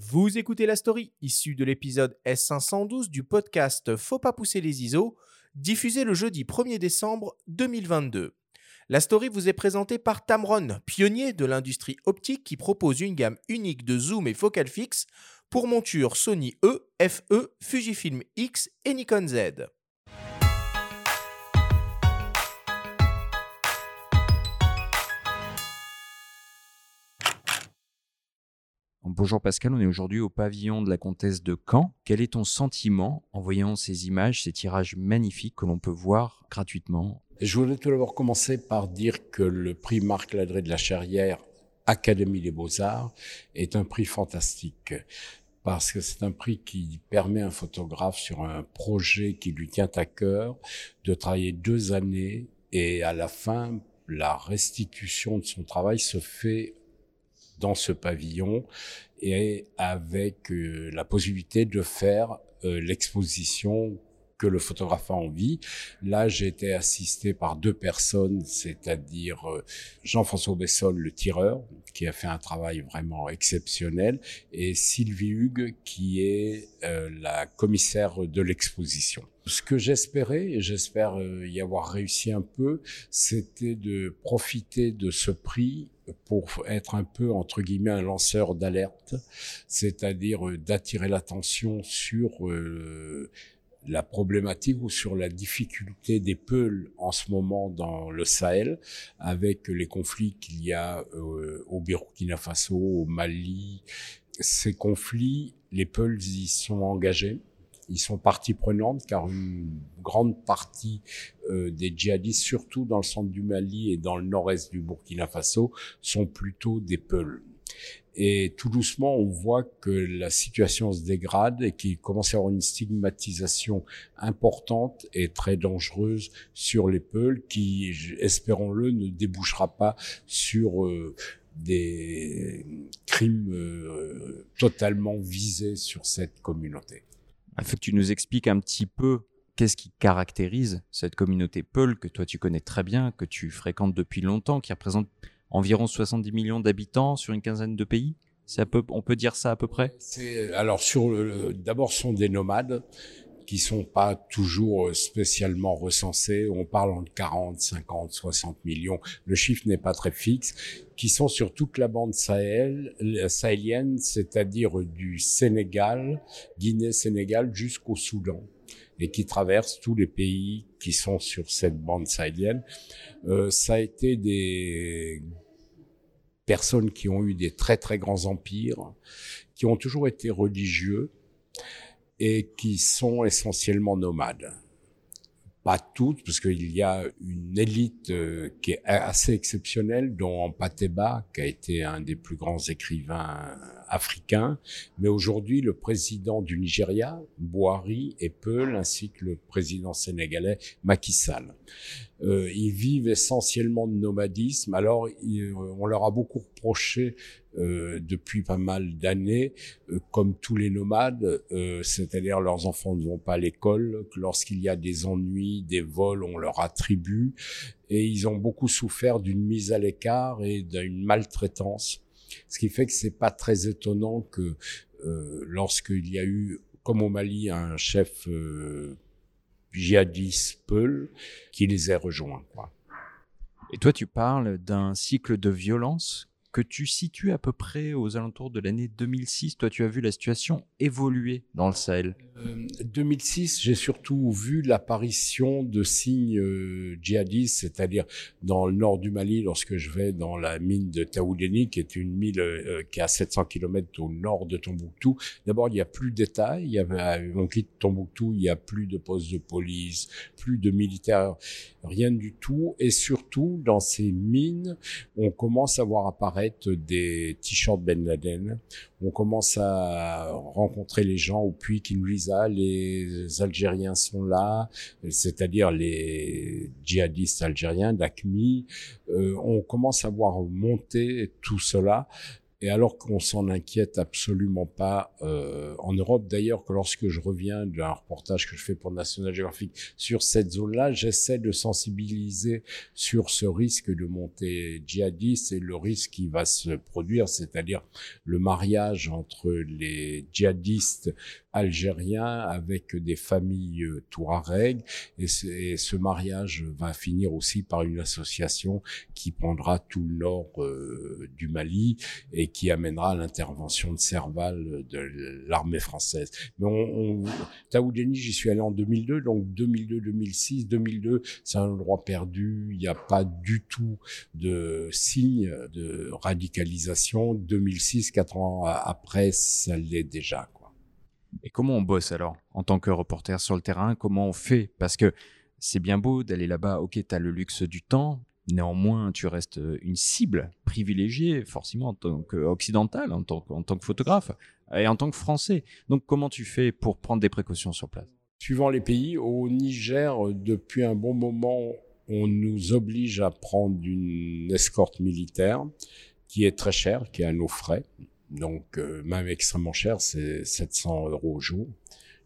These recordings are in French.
Vous écoutez la story issue de l'épisode S512 du podcast Faut pas pousser les ISO, diffusé le jeudi 1er décembre 2022. La story vous est présentée par Tamron, pionnier de l'industrie optique qui propose une gamme unique de zoom et focal fixe pour montures Sony E, FE, Fujifilm X et Nikon Z. Bonjour Pascal, on est aujourd'hui au pavillon de la comtesse de Caen. Quel est ton sentiment en voyant ces images, ces tirages magnifiques que l'on peut voir gratuitement? Je voulais tout d'abord commencer par dire que le prix Marc Ladré de la Charrière, Académie des Beaux-Arts, est un prix fantastique parce que c'est un prix qui permet à un photographe sur un projet qui lui tient à cœur de travailler deux années et à la fin, la restitution de son travail se fait dans ce pavillon et avec euh, la possibilité de faire euh, l'exposition que le photographe a envie. Là, j'ai été assisté par deux personnes, c'est-à-dire euh, Jean-François Bessol, le tireur, qui a fait un travail vraiment exceptionnel, et Sylvie Hugues, qui est la commissaire de l'exposition. Ce que j'espérais, et j'espère y avoir réussi un peu, c'était de profiter de ce prix pour être un peu entre guillemets un lanceur d'alerte, c'est-à-dire euh, d'attirer l'attention sur euh, la problématique ou sur la difficulté des Peuls en ce moment dans le Sahel, avec les conflits qu'il y a euh, au Burkina Faso, au Mali. Ces conflits, les Peuls y sont engagés ils sont partie prenante car une grande partie euh, des djihadistes, surtout dans le centre du Mali et dans le nord-est du Burkina Faso, sont plutôt des Peuls. Et tout doucement, on voit que la situation se dégrade et qu'il commence à y avoir une stigmatisation importante et très dangereuse sur les Peuls qui, espérons-le, ne débouchera pas sur euh, des crimes euh, totalement visés sur cette communauté. Il faut que tu nous expliques un petit peu qu'est-ce qui caractérise cette communauté Peul que toi tu connais très bien, que tu fréquentes depuis longtemps, qui représente environ 70 millions d'habitants sur une quinzaine de pays. On peut dire ça à peu près? Alors d'abord sont des nomades qui sont pas toujours euh, spécialement recensés. On parle entre 40, 50, 60 millions. Le chiffre n'est pas très fixe. Qui sont sur toute la bande Sahel, sahélienne, c'est-à-dire du Sénégal, Guinée-Sénégal jusqu'au Soudan et qui traversent tous les pays qui sont sur cette bande sahélienne. Euh, ça a été des personnes qui ont eu des très très grands empires, qui ont toujours été religieux, et qui sont essentiellement nomades. Pas toutes, parce qu'il y a une élite euh, qui est assez exceptionnelle, dont Pateba, qui a été un des plus grands écrivains africains. Mais aujourd'hui, le président du Nigeria, Bouhari, et Peul, ainsi que le président sénégalais, Macky Sall. Euh, ils vivent essentiellement de nomadisme. Alors, on leur a beaucoup reproché euh, depuis pas mal d'années, euh, comme tous les nomades, euh, c'est-à-dire leurs enfants ne vont pas à l'école, que lorsqu'il y a des ennuis, des vols, on leur attribue, et ils ont beaucoup souffert d'une mise à l'écart et d'une maltraitance, ce qui fait que c'est pas très étonnant que lorsqu'il y a eu, comme au Mali, un chef djihadiste Peul, qui les ait rejoints. Quoi. Et toi, tu parles d'un cycle de violence que tu situes à peu près aux alentours de l'année 2006. Toi, tu as vu la situation évoluer dans le Sahel. 2006, euh, j'ai surtout vu l'apparition de signes euh, djihadistes, c'est-à-dire dans le nord du Mali, lorsque je vais dans la mine de Taoudeni, qui est une mine euh, qui est à 700 km au nord de Tombouctou. D'abord, il n'y a plus d'état. Il y avait, on quitte Tombouctou, il n'y a plus de postes de police, plus de militaires, rien du tout. Et surtout, dans ces mines, on commence à voir apparaître des t-shirts Ben Laden. On commence à rencontrer les gens au puits qui nous disent les Algériens sont là, c'est-à-dire les djihadistes algériens d'ACMI. Euh, on commence à voir monter tout cela Et alors qu'on s'en inquiète absolument pas euh, en Europe, d'ailleurs que lorsque je reviens d'un reportage que je fais pour National Geographic sur cette zone-là, j'essaie de sensibiliser sur ce risque de montée djihadiste et le risque qui va se produire, c'est-à-dire le mariage entre les djihadistes algériens avec des familles euh, touareg et, ce mariage va finir aussi par une association qui prendra tout le nord euh, du Mali et qui amènera l'intervention de Serval de l'armée française. Mais on, on Taoudeni, j'y suis allé en 2002, donc 2002, 2006, 2002, c'est un endroit perdu, il n'y a pas du tout de signe de radicalisation. 2006, quatre ans après, ça l'est déjà. Et comment on bosse alors en tant que reporter sur le terrain? Comment on fait? Parce que c'est bien beau d'aller là-bas, ok, tu as le luxe du temps, néanmoins tu restes une cible privilégiée forcément en tant qu'occidental, en tant, en tant que photographe et en tant que français. Donc comment tu fais pour prendre des précautions sur place? Suivant les pays, au Niger, depuis un bon moment, on nous oblige à prendre une escorte militaire qui est très chère, qui est à nos frais. Donc, euh, même extrêmement cher, c'est 700 euros au jour.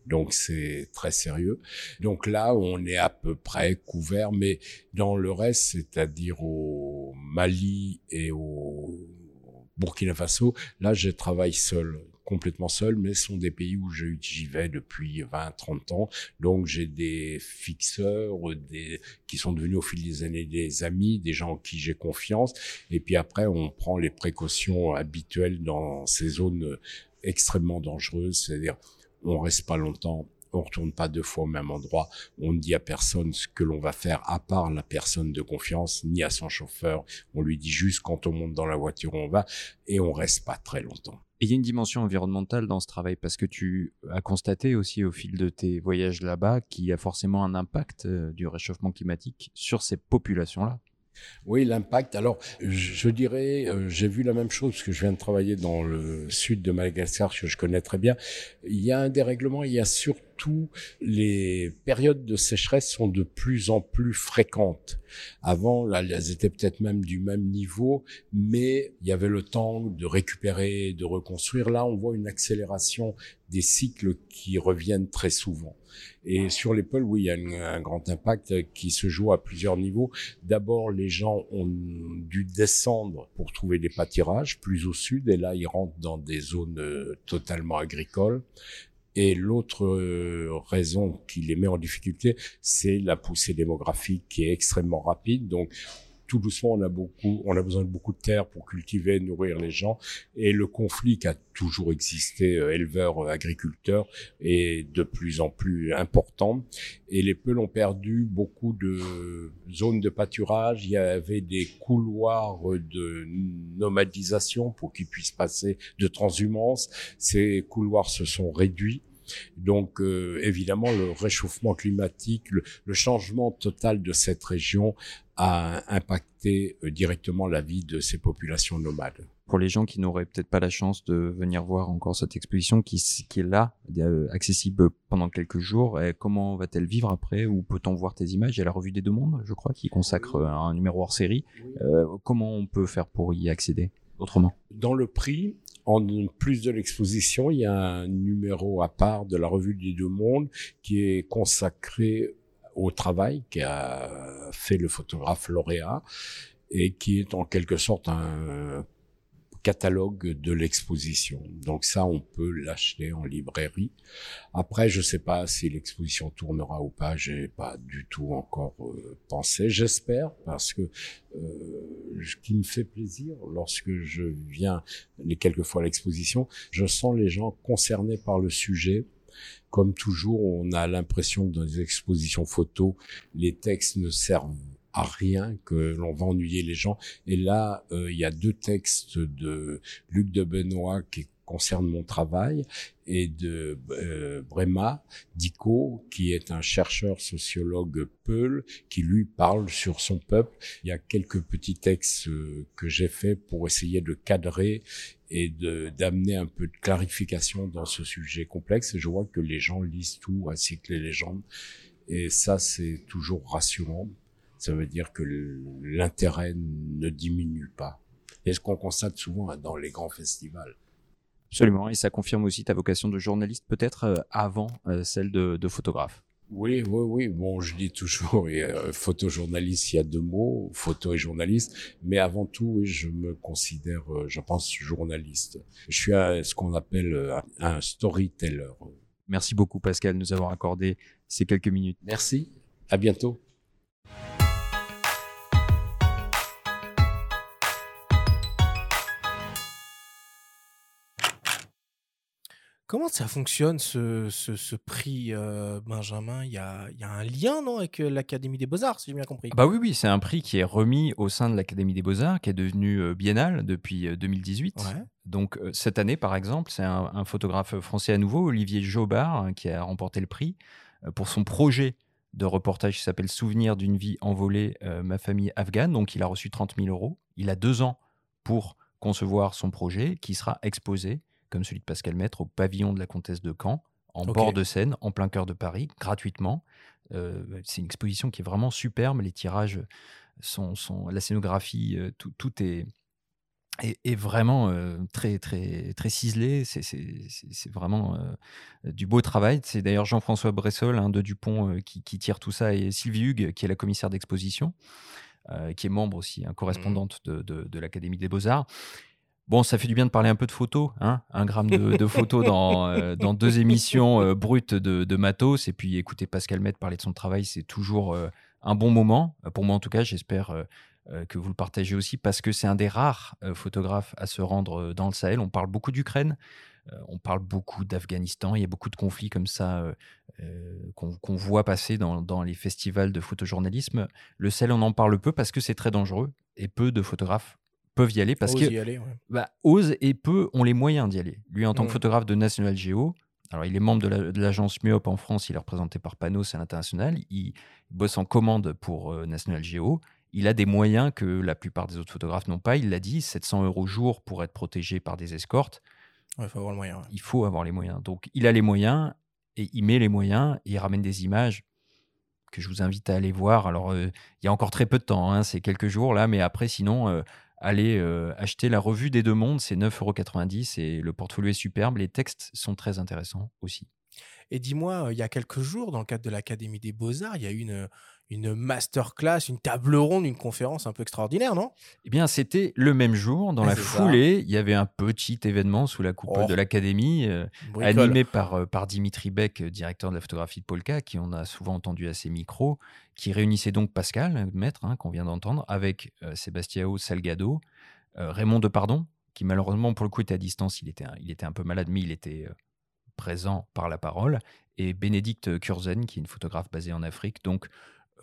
Donc, c'est très sérieux. Donc là, on est à peu près couvert, mais dans le reste, c'est-à-dire au Mali et au Burkina Faso, là, je travaille seul complètement seul, mais ce sont des pays où j'y vais depuis 20, 30 ans. Donc j'ai des fixeurs, des qui sont devenus au fil des années des amis, des gens en qui j'ai confiance. Et puis après, on prend les précautions habituelles dans ces zones extrêmement dangereuses, c'est-à-dire on reste pas longtemps, on retourne pas deux fois au même endroit, on ne dit à personne ce que l'on va faire à part la personne de confiance, ni à son chauffeur, on lui dit juste quand on monte dans la voiture on va, et on reste pas très longtemps. Il y a une dimension environnementale dans ce travail parce que tu as constaté aussi au fil de tes voyages là-bas qu'il y a forcément un impact euh, du réchauffement climatique sur ces populations-là. Oui, l'impact. Alors, je dirais, euh, j'ai vu la même chose parce que je viens de travailler dans le sud de Madagascar, que je connais très bien. Il y a un dérèglement, il y a surtout les périodes de sécheresse sont de plus en plus fréquentes. Avant, elles étaient peut-être même du même niveau, mais il y avait le temps de récupérer, de reconstruire. Là, on voit une accélération des cycles qui reviennent très souvent. Et sur pôles, oui, il y a un grand impact qui se joue à plusieurs niveaux. D'abord, les gens ont dû descendre pour trouver des pâtirages plus au sud, et là, ils rentrent dans des zones euh, totalement agricoles. Et l'autre euh, raison qui les met en difficulté, c'est la poussée démographique qui est extrêmement rapide. Donc, tout doucement, on a beaucoup, on a besoin de beaucoup de terre pour cultiver, nourrir les gens. Et le conflit qui a toujours existé, euh, éleveurs, euh, agriculteurs, est de plus en plus important. Et les Peuls ont perdu beaucoup de zones de pâturage. Il y avait des couloirs de nomadisation pour qu'ils puissent passer de transhumance. Ces couloirs se sont réduits. Donc euh, évidemment, le réchauffement climatique, le, changement total de cette région a impacté euh, directement la vie de ces populations nomades. Pour les gens qui n'auraient peut-être pas la chance de venir voir encore cette exposition qui, qui est là, euh, accessible pendant quelques jours, comment va-t-elle vivre après Où peut-on voir tes images? Il y a la revue des deux mondes, je crois, qui consacre un numéro hors série. comment on peut faire pour y accéder? Dans le prix, en plus de l'exposition, il y a un numéro à part de la revue des deux mondes qui est consacré au travail qu'a fait le photographe lauréat et qui est en quelque sorte un catalogue de l'exposition. Donc ça, on peut l'acheter en librairie. Après, je sais pas si l'exposition tournera ou pas. J'ai pas du tout encore euh, pensé. J'espère parce que euh, ce qui me fait plaisir lorsque je viens les quelques fois à l'exposition, je sens les gens concernés par le sujet. Comme toujours, on a l'impression que dans les expositions photos, les textes ne servent à rien, que l'on va ennuyer les gens. Et là, euh, il y a deux textes de Luc de Benoît qui concernent mon travail et de euh, Brema Dico, qui est un chercheur sociologue Peul, qui lui parle sur son peuple. Il y a quelques petits textes euh, que j'ai fait pour essayer de cadrer et d'amener un peu de clarification dans ce sujet complexe. Et je vois que les gens lisent tout, ainsi que les légendes. Et ça, c'est toujours rassurant ça veut dire que l'intérêt ne diminue pas. et ce qu'on constate souvent dans les grands festivals. Absolument, et ça confirme aussi ta vocation de journaliste peut-être euh, avant euh, celle de, de, photographe. Oui, oui, oui. Bon, je dis toujours, euh, photojournaliste, il y a deux mots, photo et journaliste. Mais avant tout, je me considère, euh, je pense, journaliste. Je suis ce qu'on appelle un storyteller. Merci beaucoup, Pascal, de nous avoir accordé ces quelques minutes. Merci. À bientôt. Comment ça fonctionne ce, ce, prix euh, Benjamin? Il y, a, il y, a, un lien non, avec euh, l'Académie des Beaux-Arts, si j'ai bien compris? Bah oui, oui, c'est un prix qui est remis au sein de l'Académie des Beaux-Arts, qui est devenu euh, biennal depuis 2018. Donc cette année, par exemple, c'est un, photographe français à nouveau, Olivier Jobard, hein, qui a remporté le prix pour son projet de reportage qui s'appelle Souvenir d'une vie envolée, ma famille afghane. Donc il a reçu 30 000 euros. Il a deux ans pour concevoir son projet qui sera exposé comme celui de Pascal Maître, au pavillon de la Comtesse de Caen, en bord de Seine, en plein cœur de Paris, gratuitement. Euh, c'est une exposition qui est vraiment superbe. Les tirages sont, sont la scénographie, euh, tout, tout, est, est, vraiment euh, très, très, très ciselé. C'est vraiment du beau travail. C'est d'ailleurs Jean-François Bressol, un de Dupont, qui, qui, tire tout ça, et Sylvie Hugues, qui est la commissaire d'exposition, qui est membre aussi, hein, correspondante mmh. de, de, de l'Académie des Beaux-Arts. Bon, ça fait du bien de parler un peu de photos, hein un gramme de, photos dans, euh, dans deux émissions euh, brutes de, matos. Et puis écouter Pascal Met parler de son travail, c'est toujours euh, un bon moment. Pour moi, en tout cas, j'espère que vous le partagez aussi parce que c'est un des rares photographes à se rendre dans le Sahel. On parle beaucoup d'Ukraine, on parle beaucoup d'Afghanistan. Il y a beaucoup de conflits comme ça qu'on voit passer dans, les festivals de photojournalisme. Le Sahel, on en parle peu parce que c'est très dangereux et peu de photographes peuvent y aller parce que y bah, osent et peu ont les moyens d'y aller. Lui, en tant que mmh. photographe de National Geo, alors il est membre de l'agence la, Myop en France, il est représenté par Panos à l'international, il, bosse en commande pour euh, National Geo. Il a des moyens que la plupart des autres photographes n'ont pas. Il l'a dit, 700 euros jour pour être protégé par des escortes. il faut avoir le moyen. Il faut avoir les moyens. Donc il a les moyens et il met les moyens et il ramène des images que je vous invite à aller voir. Alors, euh, il y a encore très peu de temps, hein, c'est quelques jours là, mais après, sinon, euh, allez euh, acheter la revue des deux mondes, c'est 9,90€ et le portfolio est superbe. Les textes sont très intéressants aussi. Et dis-moi, euh, il y a quelques jours, dans le cadre de l'Académie des Beaux-Arts, il y a eu une, une masterclass, une table ronde, une conférence un peu extraordinaire, non? Eh bien, c'était le même jour. Dans la foulée, il y avait un petit événement sous la coupe de oh. l'Académie, euh, animé par, euh, par Dimitri Beck, euh, directeur de la photographie de Polka, qui on a souvent entendu à ses micros, qui réunissait donc Pascal, maître, hein, qu'on vient d'entendre, avec Sebastiao Salgado, Raymond Depardon, qui malheureusement, pour le coup, était à distance. Il était, il était un peu malade, mais il était présent par la parole, et Bénédicte Kurzen, qui est une photographe basée en Afrique. Donc,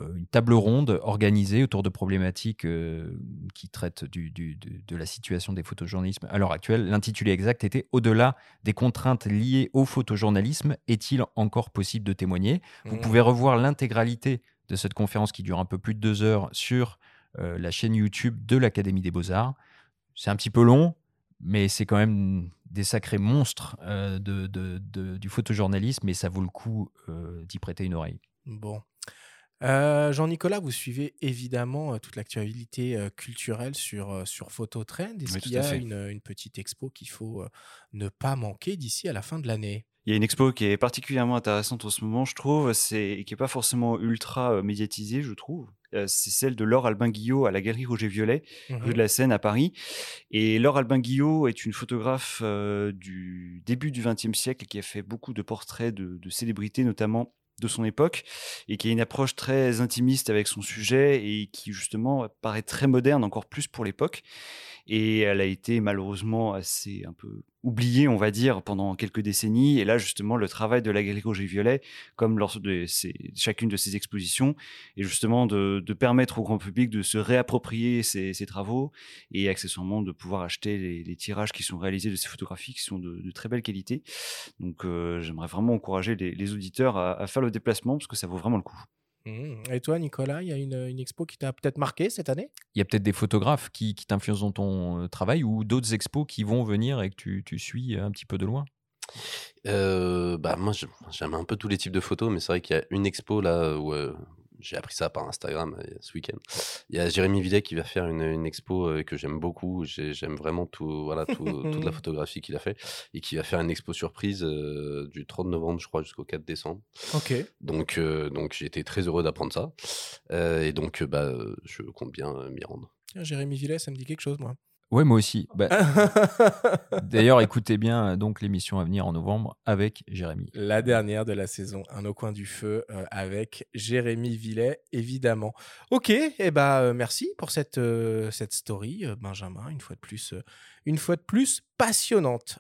euh, une table ronde organisée autour de problématiques euh, qui traitent du, de, la situation des photojournalismes à l'heure actuelle. L'intitulé exact était Au-delà des contraintes liées au photojournalisme, est-il encore possible de témoigner? Vous mmh. pouvez revoir l'intégralité de cette conférence qui dure un peu plus de deux heures sur euh, la chaîne YouTube de l'Académie des Beaux-Arts. C'est un petit peu long, mais c'est quand même des sacrés monstres de, du photojournalisme et ça vaut le coup d'y prêter une oreille. Bon. Euh, Jean-Nicolas, vous suivez évidemment euh, toute l'actualité euh, culturelle sur, sur Phototrend. Est-ce qu'il y a une, petite expo qu'il faut ne pas manquer d'ici à la fin de l'année? Il y a une expo qui est particulièrement intéressante en ce moment, je trouve, et qui n'est pas forcément ultra médiatisée, je trouve. c'est celle de Laure Albin Guillot à la Galerie Roger Violet, rue de la Seine à Paris. Et Laure Albin Guillot est une photographe du début du XXe siècle qui a fait beaucoup de portraits de, de célébrités, notamment de son époque et qui a une approche très intimiste avec son sujet et qui justement paraît très moderne encore plus pour l'époque et elle a été malheureusement assez un peu oubliée, on va dire, pendant quelques décennies. Et là, justement, le travail de la Galerie Roger Violet, comme lors de chacune de ses expositions, est justement de, permettre au grand public de se réapproprier ses, travaux et accessoirement de pouvoir acheter les, tirages qui sont réalisés de ces photographies qui sont de, très belle qualité. Donc, euh, j'aimerais vraiment encourager les, auditeurs à faire le déplacement parce que ça vaut vraiment le coup. Mmh. Et toi, Nicolas, il y a une, expo qui t'a peut-être marqué cette année? Il y a peut-être des photographes qui, t'influencent dans ton euh, travail ou d'autres expos qui vont venir et que tu, suis un petit peu de loin? Euh, bah moi j'aime un peu tous les types de photos mais c'est vrai qu'il y a une expo là où euh, j'ai appris ça par Instagram euh, ce week-end. Il y a Jérémy Villet qui va faire une, une expo euh, que j'aime beaucoup. J'ai- J'aime vraiment tout, voilà, tout- toute la photographie qu'il a fait et qui va faire une expo surprise euh, du 30 novembre, je crois, jusqu'au 4 décembre. Ok. Donc, donc j'ai été très heureux d'apprendre ça. Et donc, bah, je compte bien m'y rendre. Tiens, Jérémy Villet, ça me dit quelque chose, moi. Ouais, moi aussi. Bah, D'ailleurs, écoutez bien euh, donc l'émission à venir en novembre avec Jérémy. La dernière de la saison, un au coin du feu euh, avec Jérémy Villet, évidemment. Ok, et eh ben euh, merci pour cette, euh, cette story, Benjamin, une fois de plus, une fois de plus passionnante.